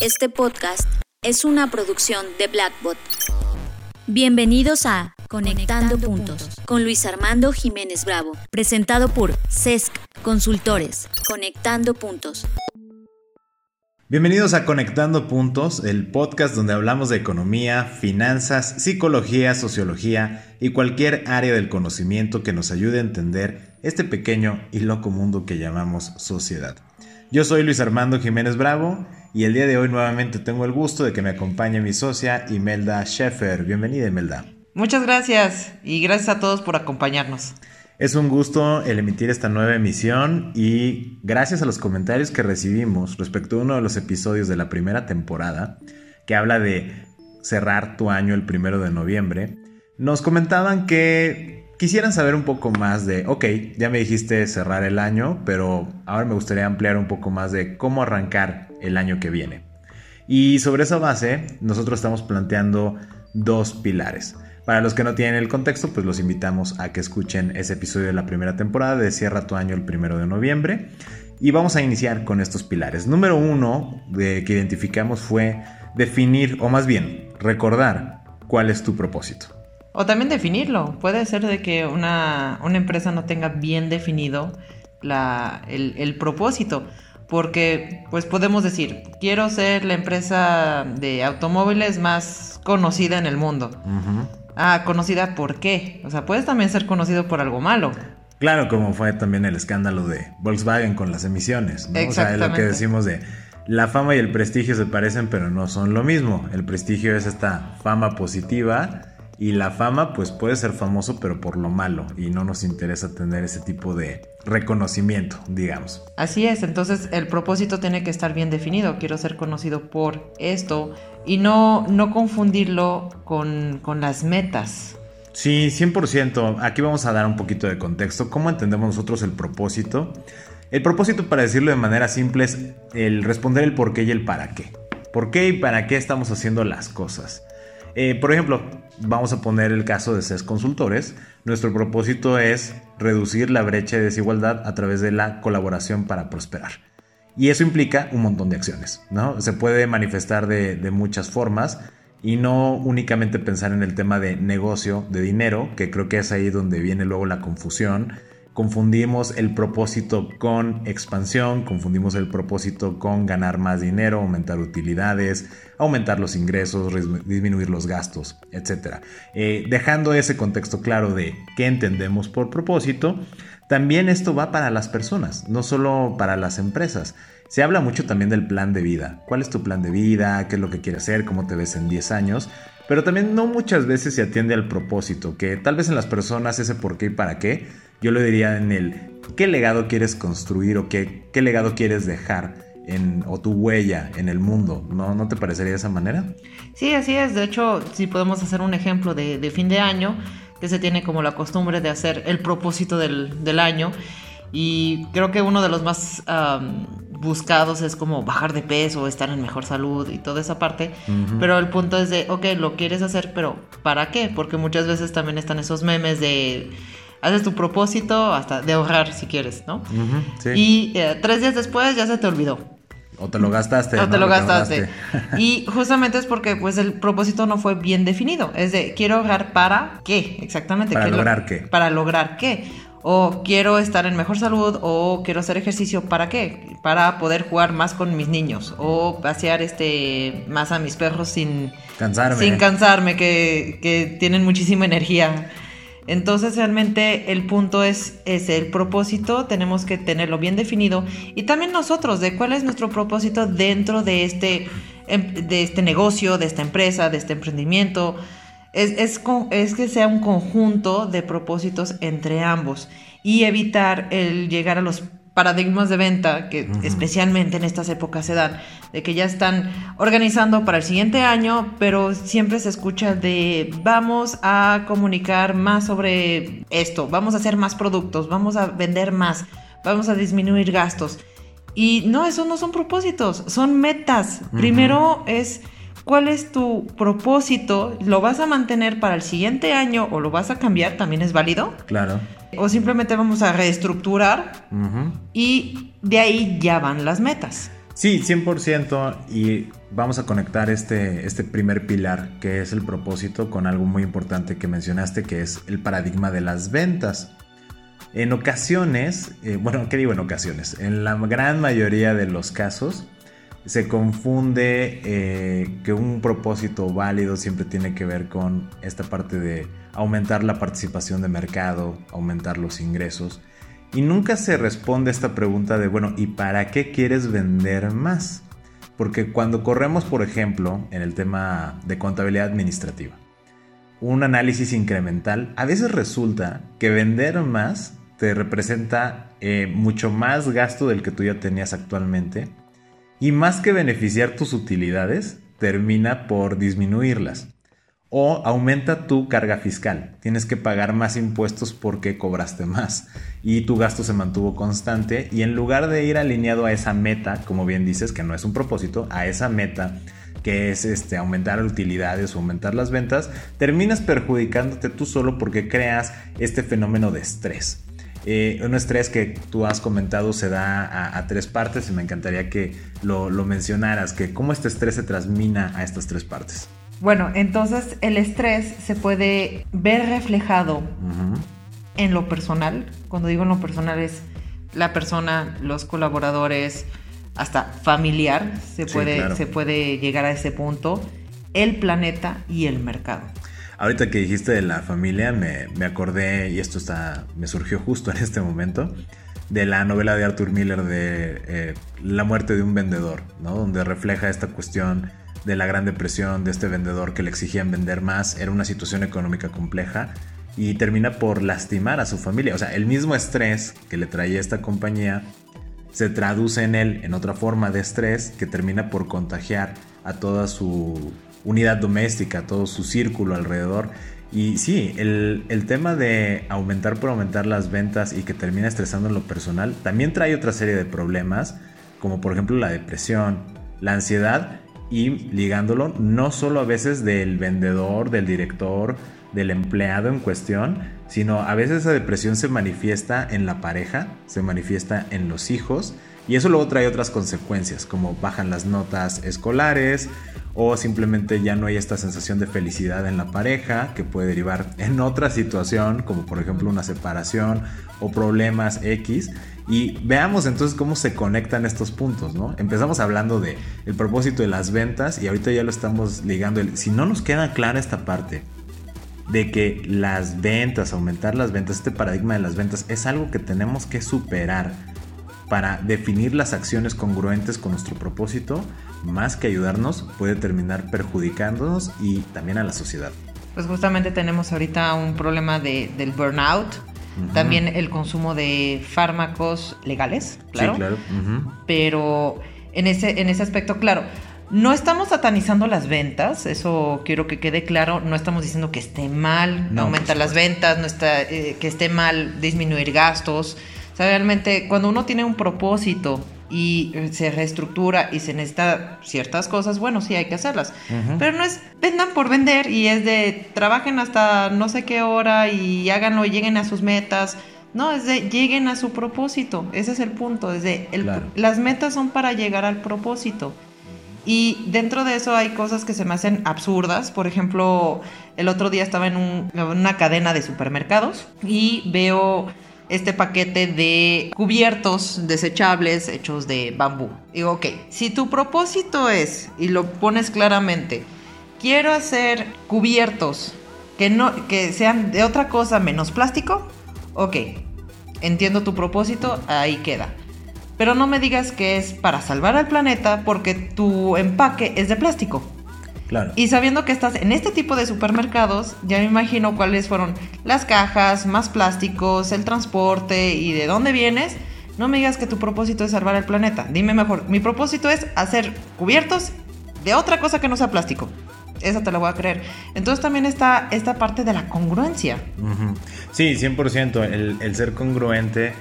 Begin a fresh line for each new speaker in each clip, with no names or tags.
Este podcast es una producción de Blackbot. Bienvenidos a Conectando, Puntos con Luis Armando Jiménez Bravo, presentado por CESC Consultores. Conectando Puntos.
Bienvenidos a Conectando Puntos, el podcast donde hablamos de economía, finanzas, psicología, sociología y cualquier área del conocimiento que nos ayude a entender este pequeño y loco mundo que llamamos sociedad. Yo soy Luis Armando Jiménez Bravo y el día de hoy nuevamente tengo el gusto de que me acompañe mi socia Imelda Sheffer. Bienvenida Imelda.
Muchas gracias y gracias a todos por acompañarnos.
Es un gusto el emitir esta nueva emisión y gracias a los comentarios que recibimos respecto a uno de los episodios de la primera temporada que habla de cerrar tu año el primero de noviembre, nos comentaban que quisieran saber un poco más de, ok, ya me dijiste cerrar el año, pero ahora me gustaría ampliar un poco más de cómo arrancar el año que viene. Y sobre esa base, nosotros estamos planteando dos pilares. Para los que no tienen el contexto, pues los invitamos a que escuchen ese episodio de la primera temporada de Cierra tu año el primero de noviembre. Y vamos a iniciar con estos pilares. Número uno que identificamos fue definir, o más bien, recordar cuál es tu propósito.
O también definirlo. Puede ser de que una, empresa no tenga bien definido el, el propósito porque pues podemos decir, quiero ser la empresa de automóviles más conocida en el mundo. Ah, conocida por qué? O sea, puedes también ser conocido por algo malo.
Claro, como fue también el escándalo de Volkswagen con las emisiones, ¿no? O sea, es lo que decimos de la fama y el prestigio se parecen, pero no son lo mismo. El prestigio es esta fama positiva y la fama pues puede ser famoso pero por lo malo y no nos interesa tener ese tipo de reconocimiento, digamos.
Así es, entonces el propósito tiene que estar bien definido. Quiero ser conocido por esto y no, no confundirlo con, con las metas.
Sí, 100%. Aquí vamos a dar un poquito de contexto. ¿Cómo entendemos nosotros el propósito? El propósito, para decirlo de manera simple, es el responder el por qué y el para qué. ¿Por qué y para qué estamos haciendo las cosas? Eh, por ejemplo, vamos a poner el caso de CES Consultores. Nuestro propósito es reducir la brecha de desigualdad a través de la colaboración para prosperar. Y eso implica un montón de acciones, ¿no? Se puede manifestar de muchas formas y no únicamente pensar en el tema de negocio, de dinero, que creo que es ahí donde viene luego la confusión confundimos el propósito con expansión, confundimos el propósito con ganar más dinero, aumentar utilidades, aumentar los ingresos, disminuir los gastos, etc. Eh, dejando ese contexto claro de qué entendemos por propósito, también esto va para las personas, no solo para las empresas. Se habla mucho también del plan de vida. ¿Cuál es tu plan de vida? ¿Qué es lo que quieres hacer? ¿Cómo te ves en 10 años? Pero también no muchas veces se atiende al propósito, que tal vez en las personas ese por qué y para qué, yo lo diría en el qué legado quieres construir o qué, qué legado quieres dejar en, o tu huella en el mundo, ¿no? ¿No te parecería de esa manera?
Sí, así es. De hecho, si podemos hacer un ejemplo de, fin de año, que se tiene como la costumbre de hacer el propósito del, año. Y creo que uno de los más buscados es como bajar de peso, estar en mejor salud y toda esa parte. Pero el punto es de, ok, lo quieres hacer, pero ¿para qué? Porque muchas veces también están esos memes de haces tu propósito hasta de ahorrar si quieres, ¿no? Y eh, tres días después ya se te olvidó.
O te lo gastaste.
O te lo gastaste. y justamente es porque pues el propósito no fue bien definido. Es de quiero ahorrar para qué, exactamente.
Para lograr qué.
Para lograr qué. O quiero estar en mejor salud, o quiero hacer ejercicio, ¿para qué? Para poder jugar más con mis niños, o pasear este más a mis perros sin
cansarme.
Sin cansarme, que, que tienen muchísima energía. Entonces realmente el punto es, es el propósito, tenemos que tenerlo bien definido y también nosotros de cuál es nuestro propósito dentro de este, em, de este negocio, de esta empresa, de este emprendimiento. Es, es, es que sea un conjunto de propósitos entre ambos y evitar el llegar a los paradigmas de venta que especialmente en estas épocas se dan, de que ya están organizando para el siguiente año, pero siempre se escucha de vamos a comunicar más sobre esto, vamos a hacer más productos, vamos a vender más, vamos a disminuir gastos. Y no, esos no son propósitos, son metas. Primero es cuál es tu propósito, lo vas a mantener para el siguiente año o lo vas a cambiar, también es válido.
Claro.
O simplemente vamos a reestructurar y de ahí ya van las metas.
Sí, 100% y vamos a conectar este, este primer pilar que es el propósito con algo muy importante que mencionaste que es el paradigma de las ventas. En ocasiones, eh, bueno, ¿qué digo en ocasiones? En la gran mayoría de los casos se confunde eh, que un propósito válido siempre tiene que ver con esta parte de aumentar la participación de mercado, aumentar los ingresos. Y nunca se responde esta pregunta de, bueno, ¿y para qué quieres vender más? Porque cuando corremos, por ejemplo, en el tema de contabilidad administrativa, un análisis incremental, a veces resulta que vender más te representa eh, mucho más gasto del que tú ya tenías actualmente y más que beneficiar tus utilidades, termina por disminuirlas o aumenta tu carga fiscal. Tienes que pagar más impuestos porque cobraste más y tu gasto se mantuvo constante y en lugar de ir alineado a esa meta, como bien dices, que no es un propósito, a esa meta que es este, aumentar utilidades o aumentar las ventas, terminas perjudicándote tú solo porque creas este fenómeno de estrés. Eh, un estrés que tú has comentado se da a, tres partes y me encantaría que lo, lo mencionaras, que cómo este estrés se transmina a estas tres partes.
Bueno, entonces el estrés se puede ver reflejado en lo personal. Cuando digo en lo personal es la persona, los colaboradores, hasta familiar, se, puede, se puede llegar a ese punto, el planeta y el mercado.
Ahorita que dijiste de la familia, me, acordé, y esto está, me surgió justo en este momento, de la novela de Arthur Miller de eh, La muerte de un vendedor, ¿no? donde refleja esta cuestión de la Gran Depresión, de este vendedor que le exigían vender más, era una situación económica compleja y termina por lastimar a su familia. O sea, el mismo estrés que le traía esta compañía se traduce en él en otra forma de estrés que termina por contagiar a toda su unidad doméstica, todo su círculo alrededor. Y sí, el, el, tema de aumentar por aumentar las ventas y que termina estresando en lo personal también trae otra serie de problemas, como por ejemplo la depresión, la ansiedad y ligándolo no solo a veces del vendedor, del director, del empleado en cuestión, sino a veces esa depresión se manifiesta en la pareja, se manifiesta en los hijos y eso luego trae otras consecuencias como bajan las notas escolares o simplemente ya no hay esta sensación de felicidad en la pareja que puede derivar en otra situación como por ejemplo una separación o problemas X y veamos entonces cómo se conectan estos puntos, ¿no? Empezamos hablando de el propósito de las ventas y ahorita ya lo estamos ligando. Si no nos queda clara esta parte de que las ventas, aumentar las ventas, este paradigma de las ventas es algo que tenemos que superar para definir las acciones congruentes con nuestro propósito, más que ayudarnos, puede terminar perjudicándonos y también a la sociedad.
Pues justamente tenemos ahorita un problema de, del burnout, también el consumo de fármacos legales, claro. Sí, claro. Pero en ese, en ese aspecto, claro, no estamos satanizando las ventas, eso quiero que quede claro. No estamos diciendo que esté mal aumentar las ventas, no está, eh, que esté mal disminuir gastos. O sea, realmente cuando uno tiene un propósito y se reestructura y se necesita ciertas cosas, bueno, sí hay que hacerlas. Pero no es vendan por vender y es de trabajen hasta no sé qué hora y háganlo y lleguen a sus metas. No, es de lleguen a su propósito. Ese es el punto. Es de las metas son para llegar al propósito. Y dentro de eso hay cosas que se me hacen absurdas. Por ejemplo, el otro día estaba en una cadena de supermercados y veo este paquete de cubiertos desechables hechos de bambú. Digo, ok, si tu propósito es, y lo pones claramente, quiero hacer cubiertos que, no, que sean de otra cosa menos plástico, ok, entiendo tu propósito, ahí queda. Pero no me digas que es para salvar al planeta porque tu empaque es de plástico. Y sabiendo que estás en este tipo de supermercados, ya me imagino cuáles fueron las cajas, más plásticos, el transporte y de dónde vienes. No me digas que tu propósito es salvar al planeta. Dime mejor, mi propósito es hacer cubiertos de otra cosa que no sea plástico. Esa te la voy a creer. Entonces también está esta parte de la congruencia.
Sí, 100%. El, el ser congruente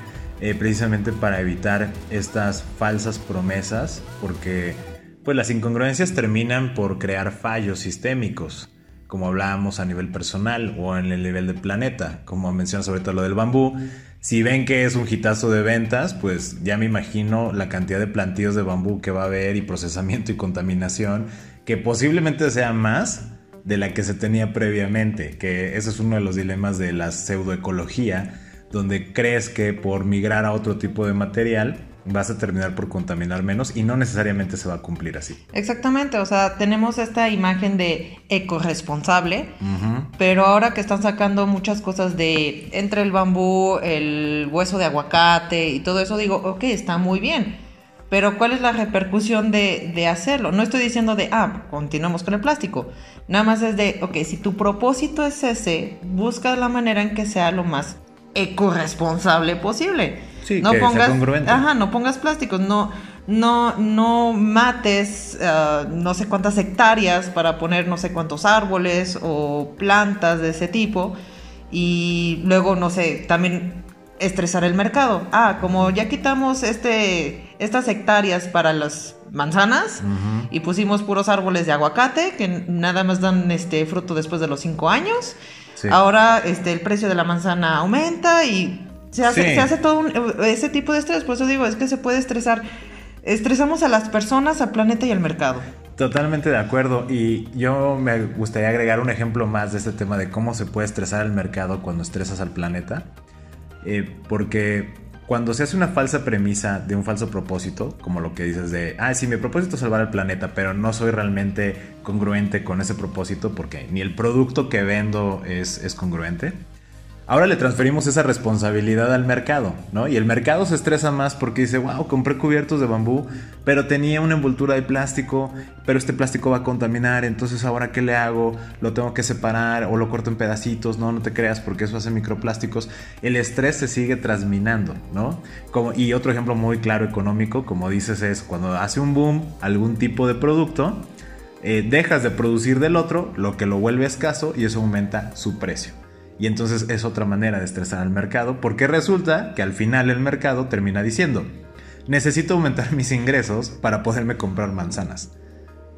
eh, precisamente para evitar estas falsas promesas, porque pues las incongruencias terminan por crear fallos sistémicos, como hablábamos a nivel personal o en el nivel del planeta, como mencionas ahorita lo del bambú. Si ven que es un hitazo de ventas, pues ya me imagino la cantidad de plantíos de bambú que va a haber y procesamiento y contaminación, que posiblemente sea más de la que se tenía previamente, que ese es uno de los dilemas de la pseudoecología, donde crees que por migrar a otro tipo de material vas a terminar por contaminar menos y no necesariamente se va a cumplir así.
Exactamente, o sea, tenemos esta imagen de ecoresponsable, pero ahora que están sacando muchas cosas de entre el bambú, el hueso de aguacate y todo eso, digo, ok, está muy bien. Pero ¿cuál es la repercusión de, de hacerlo? No estoy diciendo de, ah, continuamos con el plástico. Nada más es de, ok, si tu propósito es ese, busca la manera en que sea lo más ecoresponsable posible.
Sí,
no
que sea
pongas,
congruente.
Ajá, no pongas plásticos, no, no, no mates ah, no sé cuántas hectáreas para poner no sé cuántos árboles o plantas de ese tipo. Y luego, no sé, también estresar el mercado. Ah, como ya quitamos este, estas hectáreas para las manzanas y pusimos puros árboles de aguacate que nada más dan este fruto después de los cinco años.
Sí.
Ahora este, el precio de la manzana aumenta y se hace,
Sí.
se hace todo un- ese tipo de estrés. Por eso digo, es que se puede estresar. Estresamos a las personas, al planeta y al mercado.
Totalmente de acuerdo. Y yo me gustaría agregar un ejemplo más de este tema de cómo se puede estresar el mercado cuando estresas al planeta. Eh, porque cuando se hace una falsa premisa de un falso propósito, como lo que dices de, ah, sí, mi propósito es salvar al planeta, pero no soy realmente congruente con ese propósito porque ni el producto que vendo es, es congruente. Ahora le transferimos esa responsabilidad al mercado, ¿no? Y el mercado se estresa más porque dice, wow, compré cubiertos de bambú, pero tenía una envoltura de plástico, pero este plástico va a contaminar, entonces ahora qué le hago? Lo tengo que separar o lo corto en pedacitos, no, no te creas porque eso hace microplásticos. El estrés se sigue transminando, ¿no? Y otro ejemplo muy claro económico, como dices, es cuando hace un boom algún tipo de producto, eh, dejas de producir del otro, lo que lo vuelve escaso y eso aumenta su precio. Y entonces es otra manera de estresar al mercado, porque resulta que al final el mercado termina diciendo, necesito aumentar mis ingresos para poderme comprar manzanas.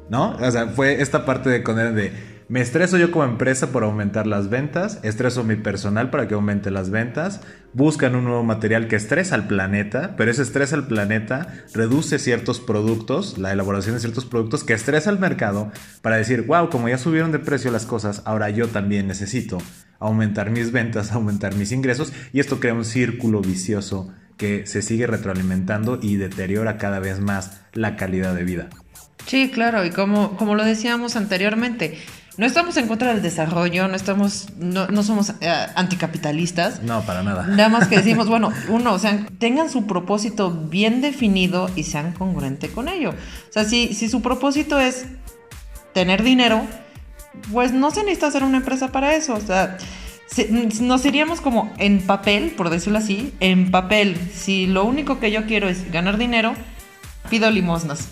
¿No? O sea, fue esta parte de de me estreso yo como empresa por aumentar las ventas, estreso mi personal para que aumente las ventas, buscan un nuevo material que estresa al planeta, pero ese estrés al planeta reduce ciertos productos, la elaboración de ciertos productos que estresa al mercado para decir, wow, como ya subieron de precio las cosas, ahora yo también necesito aumentar mis ventas, aumentar mis ingresos y esto crea un círculo vicioso que se sigue retroalimentando y deteriora cada vez más la calidad de vida.
Sí, claro, y como, como lo decíamos anteriormente, no estamos en contra del desarrollo, no estamos, no, no somos eh, anticapitalistas.
No, para nada.
Nada más que decimos, bueno, uno, o sea, tengan su propósito bien definido y sean congruente con ello. O sea, si, si su propósito es tener dinero, pues no se necesita hacer una empresa para eso. O sea, se- nos iríamos como en papel, por decirlo así, en papel. Si lo único que yo quiero es ganar dinero, pido limosnas.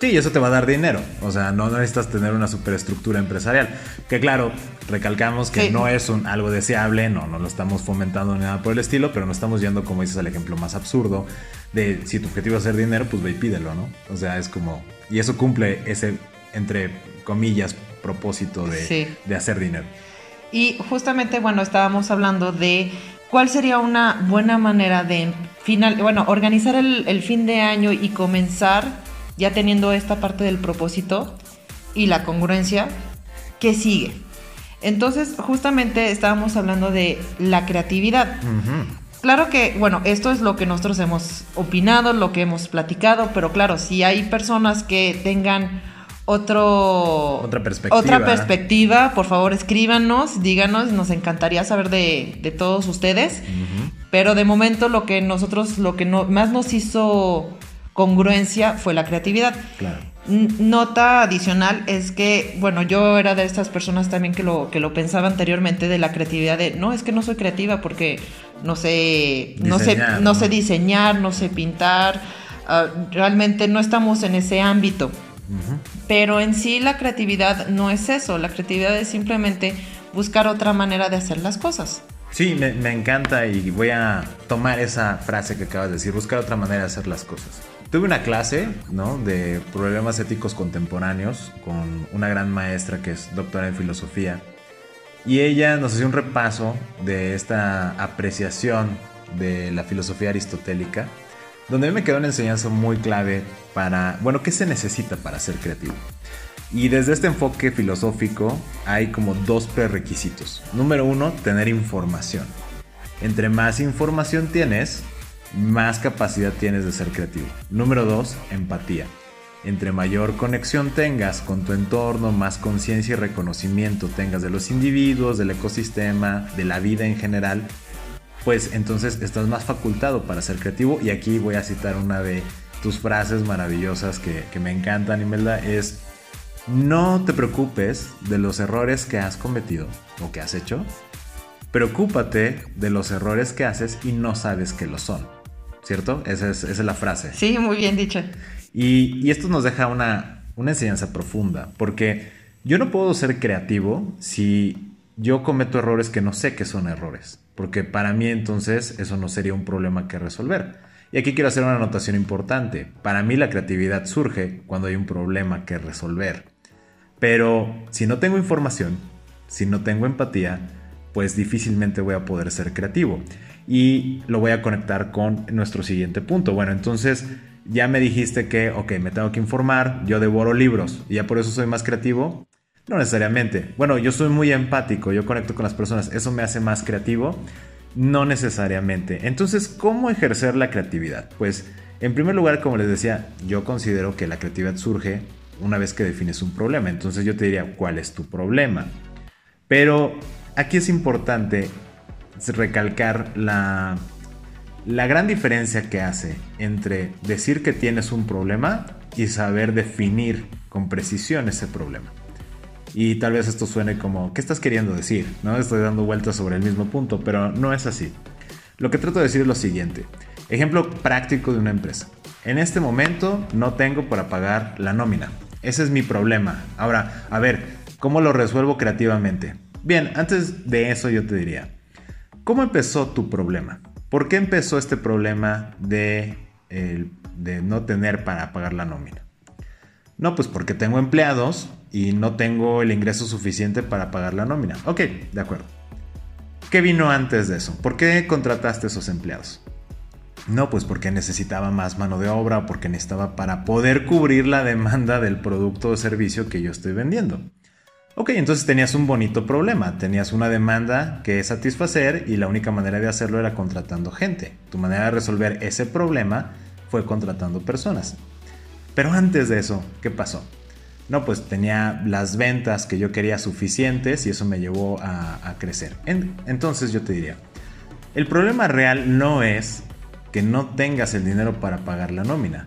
Sí, y eso te va a dar dinero. O sea, no necesitas tener una superestructura empresarial. Que claro, recalcamos que
Sí.
no es un, algo deseable, no, no lo estamos fomentando ni nada por el estilo, pero no estamos yendo, como dices, al ejemplo más absurdo de si tu objetivo es hacer dinero, pues ve y pídelo, ¿no? O sea, es como... Y eso cumple ese, entre comillas, propósito de,
Sí.
de hacer dinero.
Y justamente, bueno, estábamos hablando de cuál sería una buena manera de final, bueno, organizar el, el fin de año y comenzar ya teniendo esta parte del propósito y la congruencia que sigue. Entonces, justamente estábamos hablando de la creatividad. Claro que, bueno, esto es lo que nosotros hemos opinado, lo que hemos platicado, pero claro, si hay personas que tengan otro
Otra perspectiva.
otra perspectiva, por favor escríbanos, díganos, nos encantaría saber de, de todos ustedes. Pero de momento lo que nosotros, lo que no, más nos hizo congruencia fue la creatividad.
Claro.
Nota adicional es que, bueno, yo era de estas personas también que lo, que lo pensaba anteriormente de la creatividad de, no, es que no soy creativa porque no sé, no sé,
Diseñar,
no
¿no?
sé diseñar, no sé pintar, ah, realmente no estamos en ese ámbito. Pero en sí la creatividad no es eso, la creatividad es simplemente buscar otra manera de hacer las cosas.
Sí, me, me encanta y voy a tomar esa frase que acabas de decir, buscar otra manera de hacer las cosas. tuve una clase ¿no? de problemas éticos contemporáneos con una gran maestra que es doctora en filosofía. Y ella nos hacía un repaso de esta apreciación de la filosofía aristotélica, donde a mí me quedó una enseñanza muy clave para, bueno, ¿qué se necesita para ser creativo? Y desde este enfoque filosófico hay como dos prerequisitos. Número uno, tener información. Entre más información tienes, más capacidad tienes de ser creativo. Número dos, empatía. Entre mayor conexión tengas con tu entorno, más conciencia y reconocimiento tengas de los individuos, del ecosistema, de la vida en general, pues entonces estás más facultado para ser creativo. Y aquí voy a citar una de tus frases maravillosas que, que me encantan, Imelda, es no te preocupes de los errores que has cometido o que has hecho. Preocúpate de los errores que haces y no sabes que lo son. ¿Cierto? Esa es, la frase.
Sí, muy bien dicho.
Y, esto nos deja una, una enseñanza profunda, porque yo no puedo ser creativo si yo cometo errores que no sé que son errores, porque para mí entonces eso no sería un problema que resolver. Y aquí quiero hacer una anotación importante. Para mí la creatividad surge cuando hay un problema que resolver. Pero si no tengo información, si no tengo empatía, pues difícilmente voy a poder ser creativo. Y lo voy a conectar con nuestro siguiente punto. Bueno, entonces ya me dijiste que, ok, me tengo que informar, yo devoro libros y ya por eso soy más creativo. No necesariamente. Bueno, yo soy muy empático, yo conecto con las personas, eso me hace más creativo. No necesariamente. Entonces, ¿cómo ejercer la creatividad? Pues, en primer lugar, como les decía, yo considero que la creatividad surge una vez que defines un problema. Entonces yo te diría, ¿cuál es tu problema? Pero aquí es importante recalcar la, la gran diferencia que hace entre decir que tienes un problema y saber definir con precisión ese problema. Y tal vez esto suene como, ¿qué estás queriendo decir? No estoy dando vueltas sobre el mismo punto, pero no es así. Lo que trato de decir es lo siguiente. Ejemplo práctico de una empresa. En este momento no tengo para pagar la nómina. Ese es mi problema. Ahora, a ver, ¿cómo lo resuelvo creativamente? Bien, antes de eso yo te diría, ¿cómo empezó tu problema? ¿Por qué empezó este problema de, de no tener para pagar la nómina? No, pues porque tengo empleados y no tengo el ingreso suficiente para pagar la nómina. Ok, de acuerdo. ¿Qué vino antes de eso? ¿Por qué contrataste esos empleados? No, pues porque necesitaba más mano de obra o porque necesitaba para poder cubrir la demanda del producto o servicio que yo estoy vendiendo. Ok, entonces tenías un bonito problema, tenías una demanda que satisfacer y la única manera de hacerlo era contratando gente. Tu manera de resolver ese problema fue contratando personas. Pero antes de eso, ¿qué pasó? No, pues tenía las ventas que yo quería suficientes y eso me llevó a, crecer. entonces yo te diría, el problema real no es que no tengas el dinero para pagar la nómina.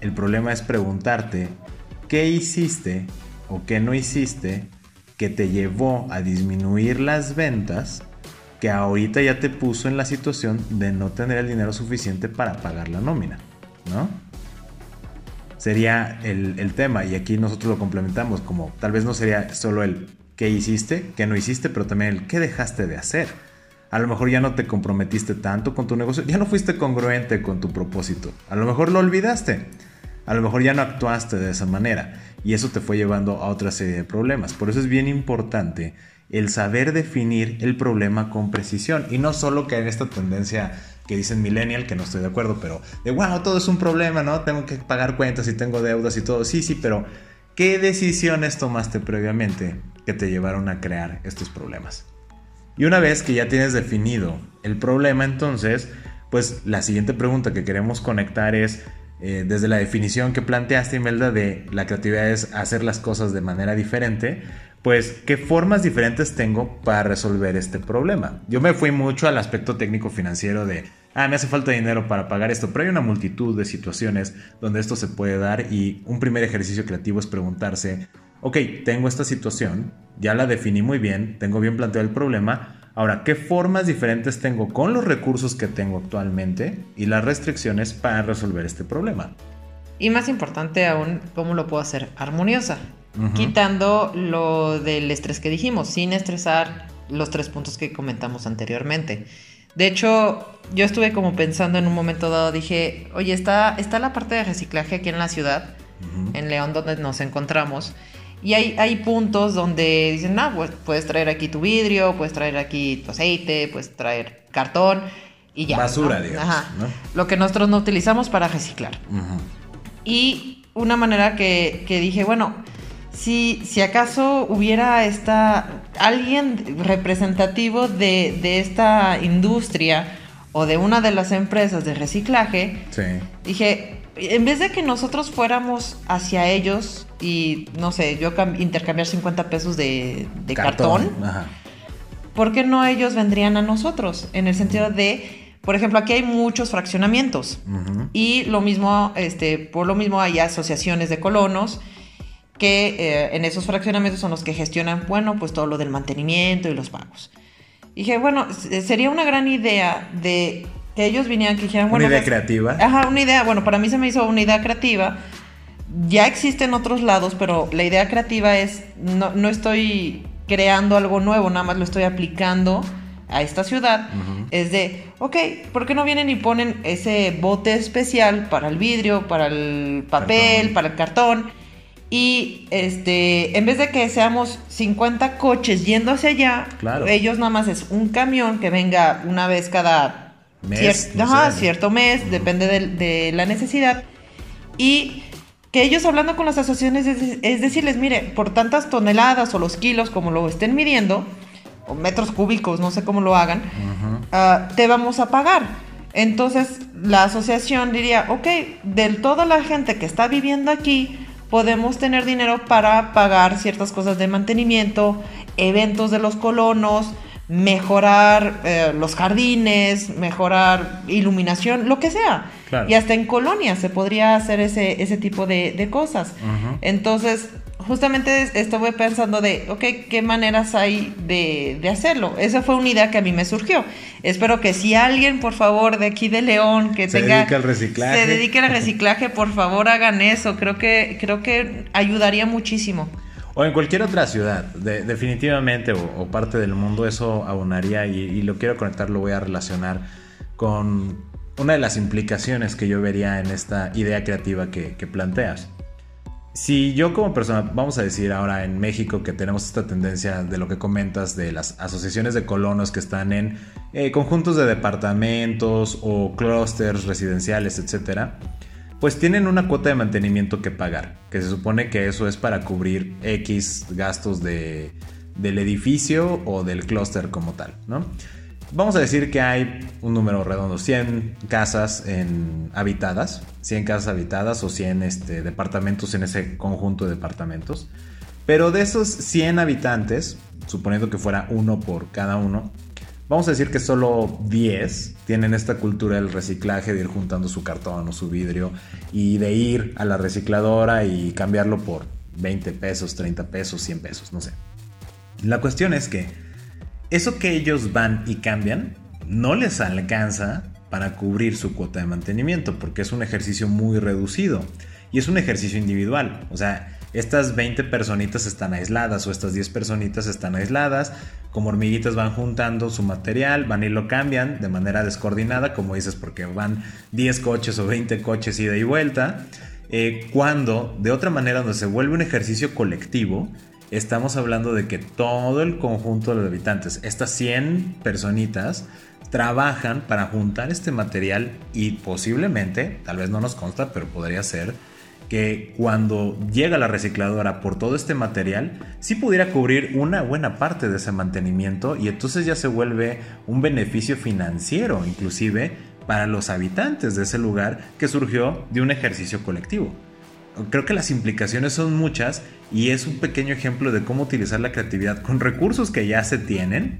El problema es preguntarte qué hiciste o qué no hiciste que te llevó a disminuir las ventas que ahorita ya te puso en la situación de no tener el dinero suficiente para pagar la nómina, ¿no? Sería el, el tema y aquí nosotros lo complementamos como tal vez no sería solo el qué hiciste, qué no hiciste, pero también el qué dejaste de hacer a lo mejor ya no te comprometiste tanto con tu negocio, ya no fuiste congruente con tu propósito, a lo mejor lo olvidaste, a lo mejor ya no actuaste de esa manera y eso te fue llevando a otra serie de problemas. Por eso es bien importante el saber definir el problema con precisión y no solo que en esta tendencia que dicen millennial, que no estoy de acuerdo, pero de wow, todo es un problema, ¿no? Tengo que pagar cuentas y tengo deudas y todo. Sí, sí, pero ¿qué decisiones tomaste previamente que te llevaron a crear estos problemas? Y una vez que ya tienes definido el problema, entonces, pues la siguiente pregunta que queremos conectar es, eh, desde la definición que planteaste, Imelda, de la creatividad es hacer las cosas de manera diferente, pues, ¿qué formas diferentes tengo para resolver este problema? Yo me fui mucho al aspecto técnico financiero de, ah, me hace falta dinero para pagar esto, pero hay una multitud de situaciones donde esto se puede dar y un primer ejercicio creativo es preguntarse, ok, tengo esta situación, ya la definí muy bien, tengo bien planteado el problema, ahora, ¿qué formas diferentes tengo con los recursos que tengo actualmente y las restricciones para resolver este problema?
Y más importante aún, ¿cómo lo puedo hacer armoniosa? Quitando lo del estrés que dijimos, sin estresar los tres puntos que comentamos anteriormente. De hecho, yo estuve como pensando en un momento dado, dije, oye, está, está la parte de reciclaje aquí en la ciudad, en León, donde nos encontramos. Y hay, hay puntos donde dicen, no, pues puedes traer aquí tu vidrio, puedes traer aquí tu aceite, puedes traer cartón y ya.
Basura, digamos. Ajá.
Lo que nosotros no utilizamos para reciclar. Y una manera que, que dije, bueno, si, si acaso hubiera esta, alguien representativo de, de, esta industria o de una de las empresas de reciclaje, dije, en vez de que nosotros fuéramos hacia ellos y, no sé, yo intercambiar 50 pesos de, de cartón, ¿por qué no ellos vendrían a nosotros? En el sentido de... Por ejemplo, aquí hay muchos fraccionamientos y lo mismo, este, por lo mismo hay asociaciones de colonos que eh, en esos fraccionamientos son los que gestionan, bueno, pues todo lo del mantenimiento y los pagos. dije, bueno, sería una gran idea de que ellos vinieran, que dijeran, bueno...
Una idea creativa.
Ajá, una idea, bueno, para mí se me hizo una idea creativa. Ya existe en otros lados, pero la idea creativa es, no, no estoy creando algo nuevo, nada más lo estoy aplicando a esta ciudad. Es de, ok, ¿por qué no vienen y ponen ese bote especial para el vidrio, para el papel, para el cartón? Y este, en vez de que seamos 50 coches yendo hacia allá, ellos nada más es un camión que venga una vez cada
mes,
cierto mes, depende de, la necesidad. Y que ellos hablando con las asociaciones es, decirles, mire, por tantas toneladas o los kilos como lo estén midiendo, o metros cúbicos, no sé cómo lo hagan, ah, te vamos a pagar. Entonces la asociación diría, ok, del toda la gente que está viviendo aquí, podemos tener dinero para pagar ciertas cosas de mantenimiento, eventos de los colonos, mejorar eh, los jardines, mejorar iluminación, lo que sea. Y hasta en colonias se podría hacer ese, ese tipo de, cosas. Entonces, justamente estuve pensando de, ok, ¿qué maneras hay de, hacerlo? Esa fue una idea que a mí me surgió. Espero que si alguien, por favor, de aquí de León, que
se
tenga...
Dedique al reciclaje.
Se dedique al reciclaje, por favor, hagan eso. Creo que, creo que ayudaría muchísimo.
O en cualquier otra ciudad, definitivamente, o, parte del mundo, eso aunaría y, lo quiero conectar, lo voy a relacionar con una de las implicaciones que yo vería en esta idea creativa que, que planteas. Si yo como persona, vamos a decir ahora en México que tenemos esta tendencia de lo que comentas de las asociaciones de colonos que están en eh, conjuntos de departamentos o clústeres residenciales, etcétera, pues tienen una cuota de mantenimiento que pagar, que se supone que eso es para cubrir X gastos de, del edificio o del clúster como tal, ¿no? Vamos a decir que hay un número redondo, 100 casas en, habitadas, 100 casas habitadas o 100 este, departamentos en ese conjunto de departamentos. Pero de esos 100 habitantes, suponiendo que fuera uno por cada uno, vamos a decir que solo 10 tienen esta cultura del reciclaje, de ir juntando su cartón o su vidrio y de ir a la recicladora y cambiarlo por 20 pesos, 30 pesos, 100 pesos, no sé. La cuestión es que eso que ellos van y cambian no les alcanza para cubrir su cuota de mantenimiento porque es un ejercicio muy reducido y es un ejercicio individual. O sea, estas 20 personitas están aisladas o estas 10 personitas están aisladas, como hormiguitas van juntando su material, van y lo cambian de manera descoordinada, como dices, porque van 10 coches o 20 coches ida y vuelta. Eh, cuando de otra manera donde se vuelve un ejercicio colectivo, estamos hablando de que todo el conjunto de los habitantes, estas 100 personitas, trabajan para juntar este material y posiblemente, tal vez no nos consta, pero podría ser que cuando llega la recicladora por todo este material, sí pudiera cubrir una buena parte de ese mantenimiento y entonces ya se vuelve un beneficio financiero inclusive para los habitantes de ese lugar que surgió de un ejercicio colectivo. Creo que las implicaciones son muchas y es un pequeño ejemplo de cómo utilizar la creatividad con recursos que ya se tienen,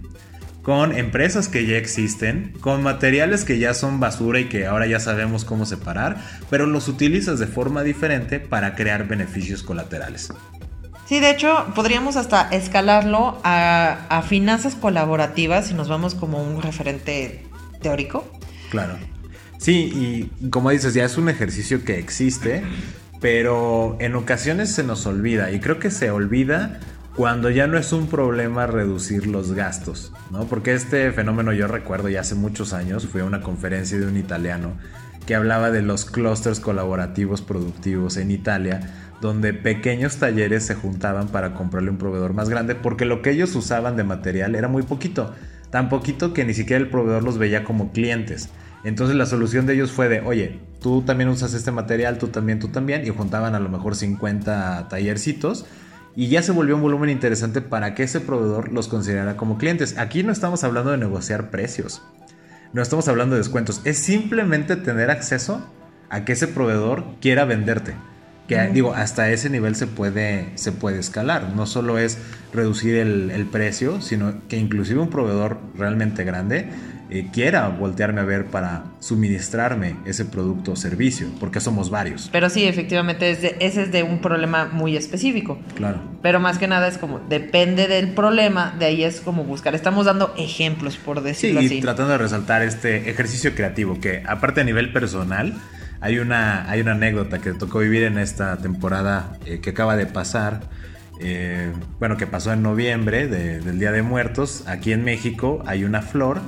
con empresas que ya existen, con materiales que ya son basura y que ahora ya sabemos cómo separar, pero los utilizas de forma diferente para crear beneficios colaterales.
Sí, de hecho, podríamos hasta escalarlo a, a finanzas colaborativas si nos vamos como un referente teórico.
Claro. Sí, y como dices, ya es un ejercicio que existe, pero en ocasiones se nos olvida y creo que se olvida cuando ya no es un problema reducir los gastos, ¿no? Porque este fenómeno yo recuerdo ya hace muchos años, fui a una conferencia de un italiano que hablaba de los clústeres colaborativos productivos en Italia, donde pequeños talleres se juntaban para comprarle un proveedor más grande, porque lo que ellos usaban de material era muy poquito, tan poquito que ni siquiera el proveedor los veía como clientes. Entonces la solución de ellos fue de, oye, tú también usas este material, tú también, tú también, y juntaban a lo mejor 50 tallercitos. Y ya se volvió un volumen interesante para que ese proveedor los considerara como clientes. Aquí no estamos hablando de negociar precios no estamos hablando de descuentos, es simplemente tener acceso a que ese proveedor quiera venderte. Que digo, hasta ese nivel se puede, se puede escalar. No solo es reducir el, precio, sino que inclusive un proveedor realmente grande eh, quiera voltearme a ver para suministrarme ese producto o servicio, porque somos varios.
Pero sí, efectivamente, ese es de un problema muy específico.
Claro.
Pero más que nada es como, depende del problema, de ahí es como buscar. Estamos dando ejemplos, por decirlo
sí,
así.
Y tratando de resaltar este ejercicio creativo, que aparte a nivel personal, hay una, hay una anécdota que tocó vivir en esta temporada eh, que acaba de pasar. Eh, bueno, que pasó en noviembre del Día de Muertos. Aquí en México hay una flor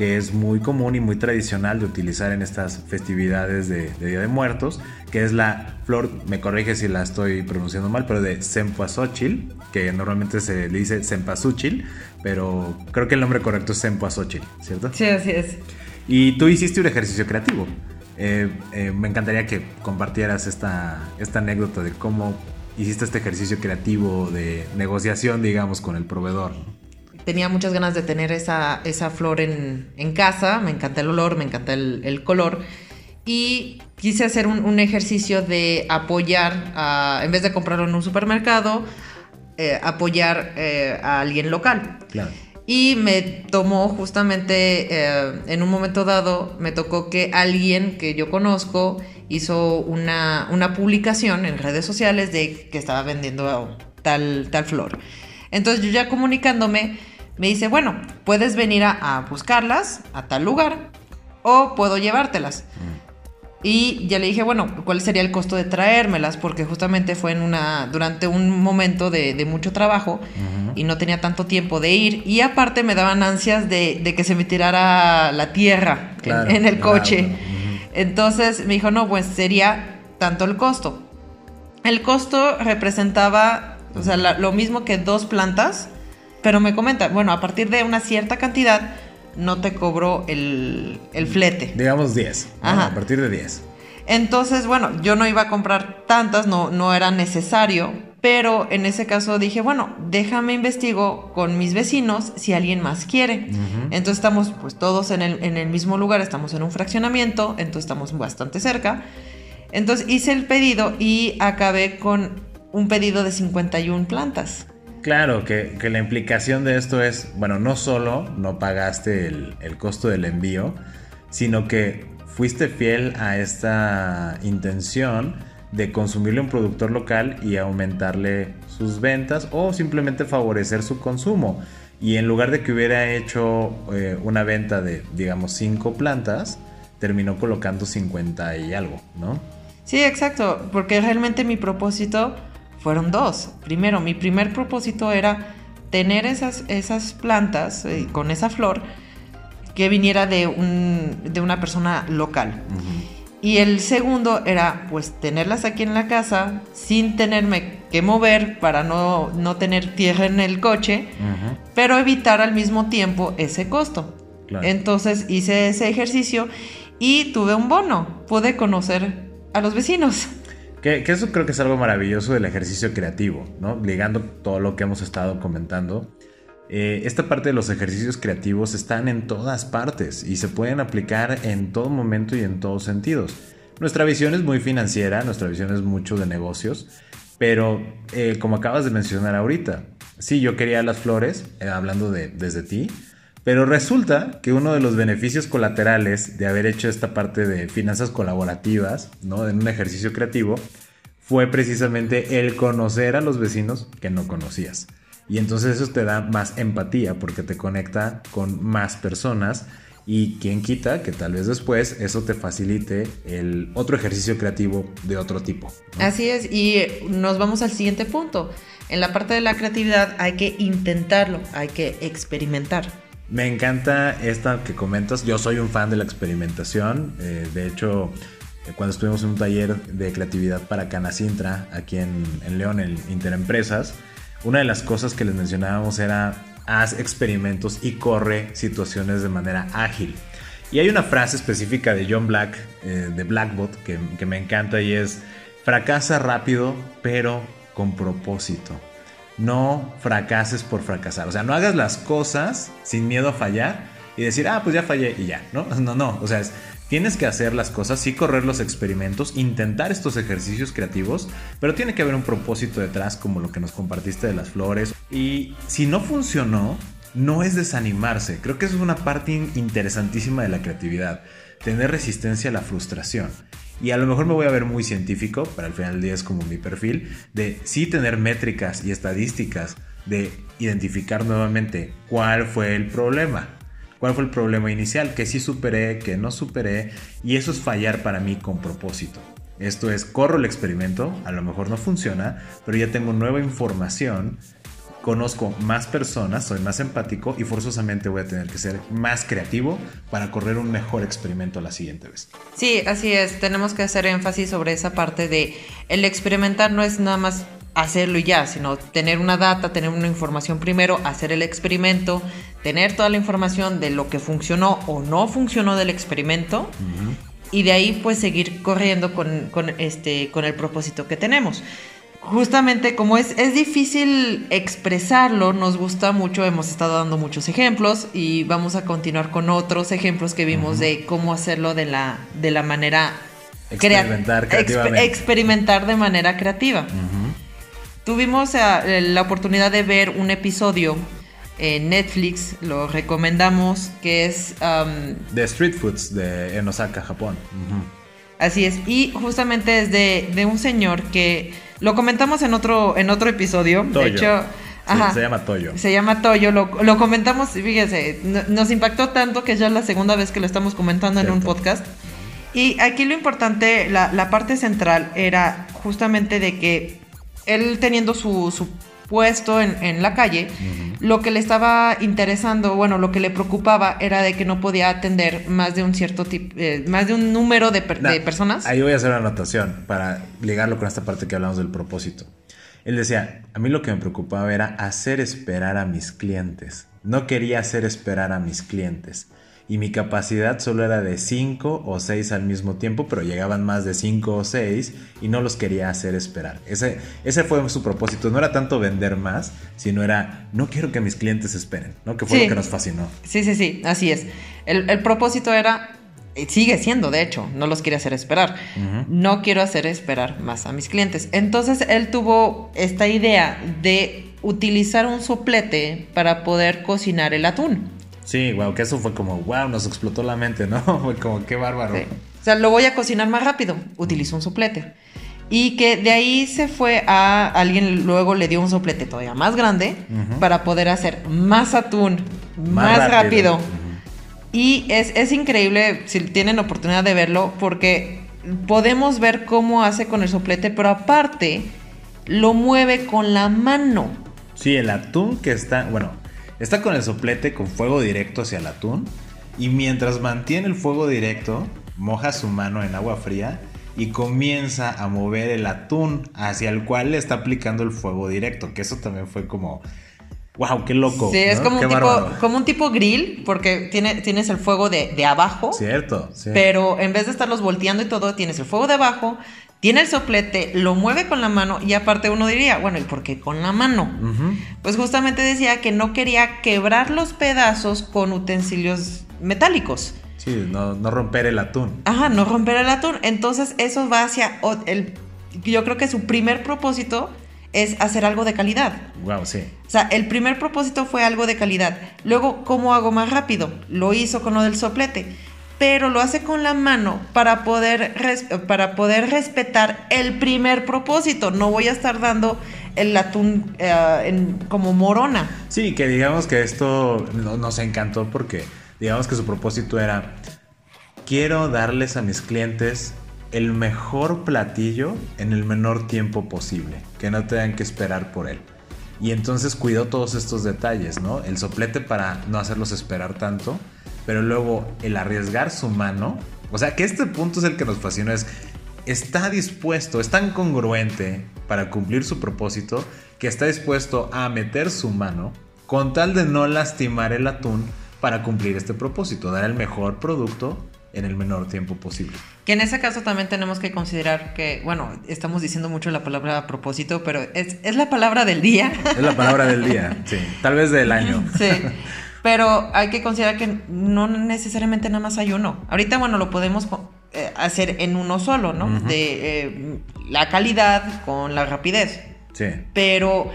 que es muy común y muy tradicional de utilizar en estas festividades de, Día de Muertos, que es la flor, me corrige si la estoy pronunciando mal, pero de Cempasúchil, que normalmente se le dice Cempasúchil, pero creo que el nombre correcto es Cempasúchil, ¿cierto?
Sí, así es.
Y tú hiciste un ejercicio creativo. Eh, eh, me encantaría que compartieras esta, esta anécdota de cómo hiciste este ejercicio creativo de negociación, digamos, con el proveedor.
Tenía muchas ganas de tener esa, esa flor en, casa, me encanta el olor, me encanta el, color y quise hacer un, ejercicio de apoyar, en vez de comprarlo en un supermercado, eh, apoyar a alguien local.
Claro.
Y me tomó justamente eh, en un momento dado, me tocó que alguien que yo conozco hizo una, publicación en redes sociales de que estaba vendiendo tal, tal flor. Entonces yo ya comunicándome, me dice, bueno, puedes venir a, buscarlas a tal lugar o puedo llevártelas. Mm. Y ya le dije, bueno, ¿cuál sería el costo de traérmelas? Porque justamente fue en una, durante un momento de, mucho trabajo y no tenía tanto tiempo de ir. Y aparte me daban ansias de, que se me tirara la tierra en, el coche. Entonces me dijo, no, pues sería tanto el costo. El costo representaba, o sea, lo mismo que dos plantas, pero me comenta, bueno, a partir de una cierta cantidad no te cobró el, flete.
Digamos 10. A partir de 10.
Entonces, bueno, yo no iba a comprar tantas, no, no era necesario, pero en ese caso dije, bueno, déjame investigo con mis vecinos si alguien más quiere. Entonces estamos pues todos en el, en el mismo lugar, estamos en un fraccionamiento, entonces estamos bastante cerca. Entonces hice el pedido y acabé con un pedido de 51 plantas.
Claro, que, la implicación de esto es, bueno, no solo no pagaste el, costo del envío, sino que fuiste fiel a esta intención de consumirle un productor local y aumentarle sus ventas o simplemente favorecer su consumo. Y en lugar de que hubiera hecho eh, una venta de, digamos, cinco plantas, terminó colocando 50 y algo, ¿no?
Sí, exacto, porque realmente mi propósito fueron dos. Primero, mi primer propósito era tener esas, esas plantas eh, con esa flor que viniera de, un, de una persona local. Y el segundo era pues tenerlas aquí en la casa sin tenerme que mover para no, no tener tierra en el coche, pero evitar al mismo tiempo ese costo. Entonces hice ese ejercicio y tuve un bono, pude conocer a los vecinos.
Que, eso creo que es algo maravilloso del ejercicio creativo, ¿no? Ligando todo lo que hemos estado comentando. Eh, esta parte de los ejercicios creativos están en todas partes y se pueden aplicar en todo momento y en todos sentidos. Nuestra visión es muy financiera, nuestra visión es mucho de negocios, pero eh, como acabas de mencionar ahorita, sí, yo quería las flores, eh, hablando de, desde ti, pero resulta que uno de los beneficios colaterales de haber hecho esta parte de finanzas colaborativas, ¿no? En un ejercicio creativo, fue precisamente el conocer a los vecinos que no conocías. Y entonces eso te da más empatía porque te conecta con más personas Y quien quita que tal vez después eso te facilite el otro ejercicio creativo de otro tipo.
Así es, y nos vamos al siguiente punto. En la parte de la creatividad hay que intentarlo, hay que experimentar.
Me encanta esta que comentas. Yo soy un fan de la experimentación. Eh, de hecho, eh, cuando estuvimos en un taller de creatividad para Canacintra, aquí en, en León, en Interempresas, una de las cosas que les mencionábamos era haz experimentos y corre situaciones de manera ágil. Y hay una frase específica de John Black, eh, de Blackbot, que, que me encanta y es, fracasa rápido, pero con propósito. No fracases por fracasar. O sea, no hagas las cosas sin miedo a fallar y decir, ah, pues ya fallé y ya, ¿no? No, no. O sea, es, Tienes que hacer las cosas, sí correr los experimentos, intentar estos ejercicios creativos, pero tiene que haber un propósito detrás como lo que nos compartiste de las flores. Y si no funcionó, no es desanimarse. Creo que eso es una parte interesantísima de la creatividad, tener resistencia a la frustración. Y a lo mejor me voy a ver muy científico, pero al final del día es como mi perfil, de sí tener métricas y estadísticas, de identificar nuevamente cuál fue el problema cuál fue el problema inicial, que sí superé, que no superé, y eso es fallar para mí con propósito. Esto es, corro el experimento, a lo mejor no funciona, pero ya tengo nueva información, conozco más personas, soy más empático y forzosamente voy a tener que ser más creativo para correr un mejor experimento la siguiente vez.
Sí, así es, tenemos que hacer énfasis sobre esa parte de el experimentar no es nada más hacerlo y ya, sino tener una data, tener una información primero, hacer el experimento, tener toda la información de lo que funcionó o no funcionó del experimento y de ahí pues seguir corriendo con, este, con el propósito que tenemos. Justamente como es, es difícil expresarlo, nos gusta mucho, hemos estado dando muchos ejemplos y vamos a continuar con otros ejemplos que vimos de cómo hacerlo de la, de la manera...
Experimentar
experimentar de manera creativa. Tuvimos eh, la oportunidad de ver un episodio en Netflix, lo recomendamos, que es...
de Street Foods de, en Osaka, Japón.
Así es, y justamente es de, un señor que lo comentamos en otro, en otro episodio. De hecho,
se llama Toyo.
Se llama Toyo, lo, comentamos, fíjese, nos impactó tanto que ya es la segunda vez que lo estamos comentando en un podcast. Y aquí lo importante, la, la parte central era justamente de que él teniendo su, su puesto en, la calle, lo que le estaba interesando, bueno, lo que le preocupaba era de que no podía atender más de un cierto tipo, eh, más de un número de, personas.
Ahí voy a hacer una anotación para ligarlo con esta parte que hablamos del propósito. Él decía, a mí lo que me preocupaba era hacer esperar a mis clientes. No quería hacer esperar a mis clientes y mi capacidad solo era de 5 o 6 al mismo tiempo, pero llegaban más de 5 o 6 y no los quería hacer esperar. Ese, ese fue su propósito, no era tanto vender más, sino era no quiero que mis clientes esperen, ¿no? Que fue lo que nos fascinó.
Sí, sí, sí, así es. El, el propósito era sigue siendo, de hecho, no los quiere hacer esperar. No quiero hacer esperar más a mis clientes. Entonces él tuvo esta idea de utilizar un soplete para poder cocinar el atún.
Sí, wow, que eso fue como, wow, nos explotó la mente, ¿no? Fue como, qué bárbaro.
O sea, lo voy a cocinar más rápido, utilizo un soplete. Y que de ahí se fue a alguien, luego le dio un soplete todavía más grande para poder hacer más atún, más, rápido. Y es, es increíble si tienen oportunidad de verlo, porque podemos ver cómo hace con el soplete, pero aparte lo mueve con la mano.
Sí, el atún que está, bueno, Está con el soplete con fuego directo hacia el atún y mientras mantiene el fuego directo, moja su mano en agua fría y comienza a mover el atún hacia el cual le está aplicando el fuego directo, que eso también fue como... ¡Wow! ¡Qué loco!
Sí, es como, un tipo, como un tipo grill, porque tiene, tienes el fuego de, de abajo.
Cierto, sí.
Pero en vez de estarlos volteando y todo, tienes el fuego de abajo, tiene el soplete, lo mueve con la mano y aparte uno diría, bueno, ¿y por qué con la mano? Pues justamente decía que no quería quebrar los pedazos con utensilios metálicos.
Sí, no, romper el atún.
Ajá, no romper el atún. Entonces eso va hacia el... Yo creo que su primer propósito es hacer algo de calidad.
Wow, sí.
O sea, el primer propósito fue algo de calidad. Luego, ¿cómo hago más rápido? Lo hizo con lo del soplete pero lo hace con la mano para poder, para poder respetar el primer propósito. No voy a estar dando el atún eh, como morona.
Sí, que digamos que esto nos encantó porque Digamos que su propósito era, quiero darles a mis clientes el mejor platillo en el menor tiempo posible, que no tengan que esperar por él. Y entonces cuidó todos estos detalles, ¿no? El soplete para no hacerlos esperar tanto, pero luego el arriesgar su mano. O sea, que este punto es el que nos fascina, está dispuesto, es tan congruente para cumplir su propósito que está dispuesto a meter su mano con tal de no lastimar el atún para cumplir este propósito, dar el mejor producto en el menor tiempo posible.
Que en ese caso también tenemos que considerar que, bueno, estamos diciendo mucho la palabra propósito, pero es, es la palabra del día.
Es la palabra del día, sí, tal vez del año.
Sí. Pero hay que considerar que no necesariamente nada más hay uno. Ahorita, bueno, lo podemos eh, hacer en uno solo, ¿no? De eh, la calidad con la rapidez.
Sí.
Pero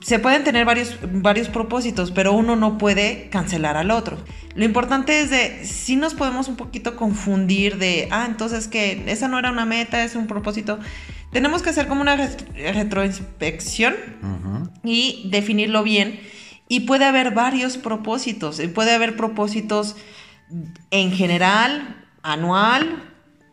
se pueden tener varios, varios propósitos, pero uno no puede cancelar al otro. Lo importante es de, si nos podemos un poquito confundir de, ah, entonces que esa no era una meta, es un propósito. Tenemos que hacer como una retroinspección y definirlo bien. Y puede haber varios propósitos. Puede haber propósitos en general, anual,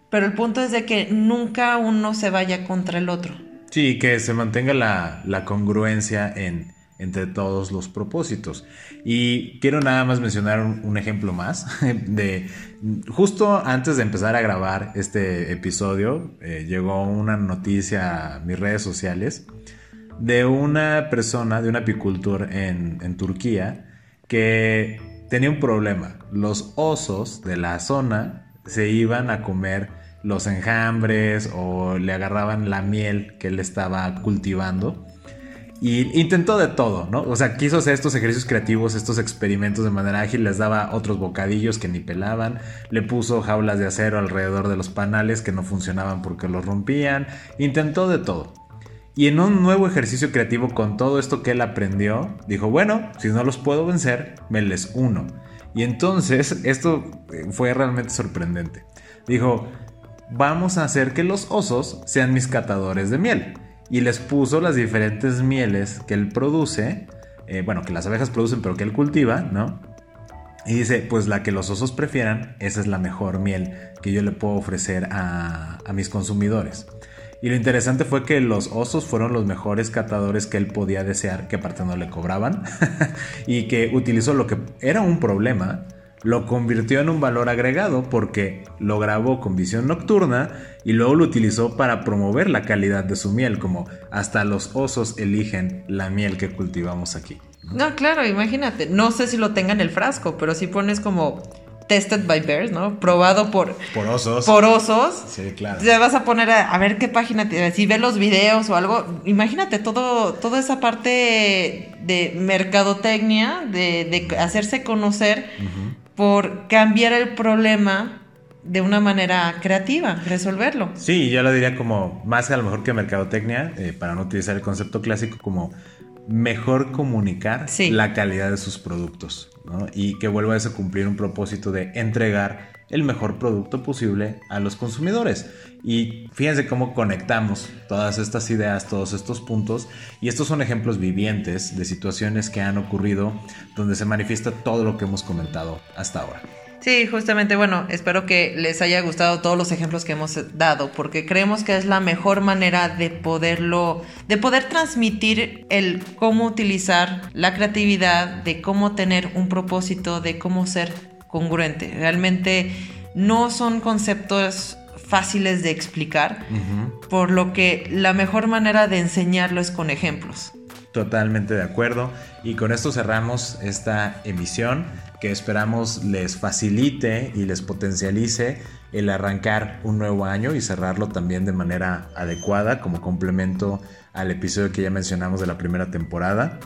pero el punto es de que nunca uno se vaya contra el otro.
Sí, que se mantenga la, congruencia en, entre todos los propósitos. Y quiero nada más mencionar un, ejemplo más de justo antes de empezar a grabar este episodio eh, llegó una noticia a mis redes sociales de una persona, de un apicultor en, en Turquía que tenía un problema. Los osos de la zona se iban a comer los enjambres o le agarraban la miel que él estaba cultivando. Y intentó de todo, ¿no? O sea, quiso hacer estos ejercicios creativos, estos experimentos de manera ágil, les daba otros bocadillos que ni pelaban, le puso jaulas de acero alrededor de los panales que no funcionaban porque los rompían, intentó de todo. Y en un nuevo ejercicio creativo con todo esto que él aprendió, dijo, bueno, si no los puedo vencer, me les uno. Y entonces, esto fue realmente sorprendente. Dijo, vamos a hacer que los osos sean mis catadores de miel. Y les puso las diferentes mieles que él produce, eh, bueno, que las abejas producen pero que él cultiva, ¿no? Y dice, pues la que los osos prefieran, esa es la mejor miel que yo le puedo ofrecer a mis consumidores. Y lo interesante fue que los osos fueron los mejores catadores que él podía desear, que aparte no le cobraban, y que utilizó lo que era un problema lo convirtió en un valor agregado porque lo grabó con visión nocturna y luego lo utilizó para promover la calidad de su miel, como hasta los osos eligen la miel que cultivamos aquí.
No, claro, imagínate, no sé si lo tenga en el frasco, pero si pones como tested by bears, ¿no? Probado por...
Por osos.
Por osos.
Sí, claro.
Te vas a poner a, ver qué página, te, si ves los videos o algo, imagínate todo, toda esa parte de mercadotecnia, de, hacerse conocer por cambiar el problema de una manera creativa, resolverlo.
Sí, yo lo diría como más a lo mejor que mercadotecnia, eh, para no utilizar el concepto clásico, como mejor comunicar la calidad de sus productos y que vuelva a cumplir un propósito de entregar el mejor producto posible a los consumidores. Y fíjense cómo conectamos todas estas ideas, todos estos puntos. Y estos son ejemplos vivientes de situaciones que han ocurrido donde se manifiesta todo lo que hemos comentado hasta ahora.
Sí, justamente, bueno, espero que les haya gustado todos los ejemplos que hemos dado, porque creemos que es la mejor manera de poderlo, de poder transmitir el cómo utilizar la creatividad, de cómo tener un propósito, de cómo ser congruente. Realmente no son conceptos fáciles de explicar, por lo que la mejor manera de enseñarlo es con ejemplos.
Totalmente de acuerdo. Y con esto cerramos esta emisión que esperamos les facilite y les potencialice el arrancar un nuevo año y cerrarlo también de manera adecuada como complemento al episodio que ya mencionamos de la primera temporada.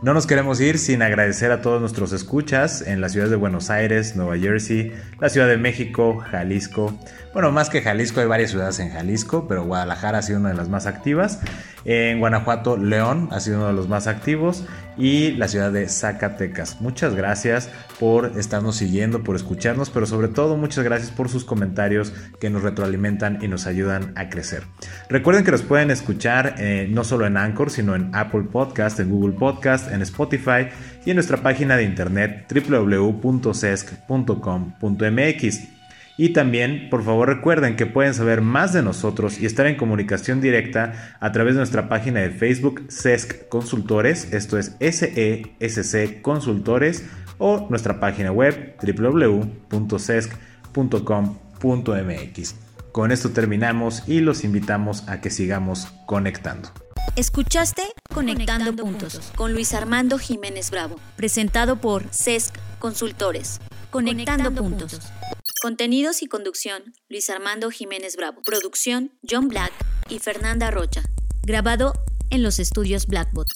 No nos queremos ir sin agradecer a todos nuestros escuchas en las ciudades de Buenos Aires, Nueva Jersey, la Ciudad de México, Jalisco. Bueno, más que Jalisco, hay varias ciudades en Jalisco, pero Guadalajara ha sido una de las más activas. En Guanajuato, León ha sido uno de los más activos. Y la ciudad de Zacatecas. Muchas gracias por estarnos siguiendo, por escucharnos, pero sobre todo muchas gracias por sus comentarios que nos retroalimentan y nos ayudan a crecer. Recuerden que nos pueden escuchar eh, no solo en Anchor, sino en Apple Podcast, en Google Podcast, en Spotify y en nuestra página de internet www.sesc.com.mx. Y también, por favor, recuerden que pueden saber más de nosotros y estar en comunicación directa a través de nuestra página de Facebook SESC Consultores, esto es SESC Consultores, o nuestra página web www.sesc.com.mx. Con esto terminamos y los invitamos a que sigamos conectando.
Escuchaste Conectando, puntos, con Luis Armando Jiménez Bravo, presentado por SESC Consultores. Conectando, puntos. Contenidos y conducción, Luis Armando Jiménez Bravo. Producción, John Black y Fernanda Rocha. Grabado en los estudios Blackbot.